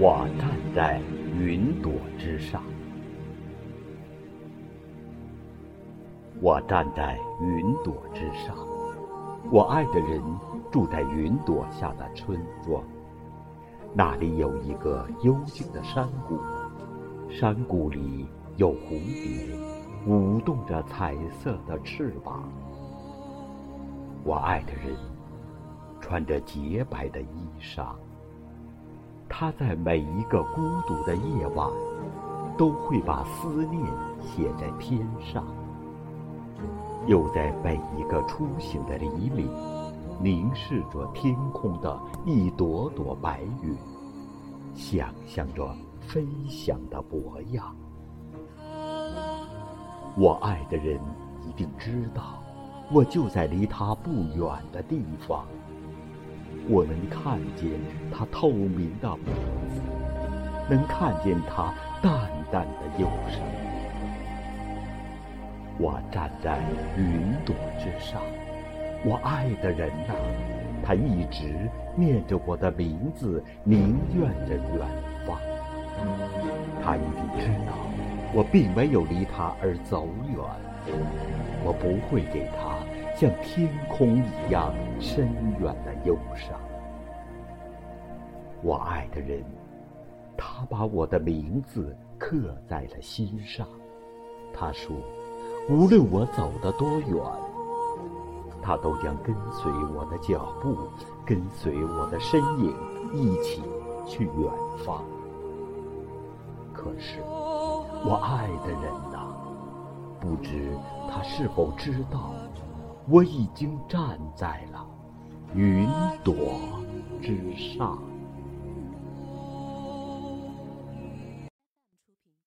我站在云朵之上，我站在云朵之上。我爱的人住在云朵下的村庄，那里有一个幽静的山谷，山谷里有蝴蝶，舞动着彩色的翅膀。我爱的人穿着洁白的衣裳。他在每一个孤独的夜晚，都会把思念写在天上；又在每一个初醒的黎明，凝视着天空的一朵朵白云，想象着飞翔的模样。我爱的人一定知道，我就在离他不远的地方。我能看见他透明的眸子，能看见他淡淡的忧伤。我站在云朵之上，我爱的人呐，他一直念着我的名字，宁愿着远方。他一定知道，我并没有离他而走远，我不会给他。像天空一样深远的忧伤。我爱的人，他把我的名字刻在了心上。他说，无论我走得多远，他都将跟随我的脚步，跟随我的身影，一起去远方。可是，我爱的人呐，不知他是否知道。我已经站在了云朵之上。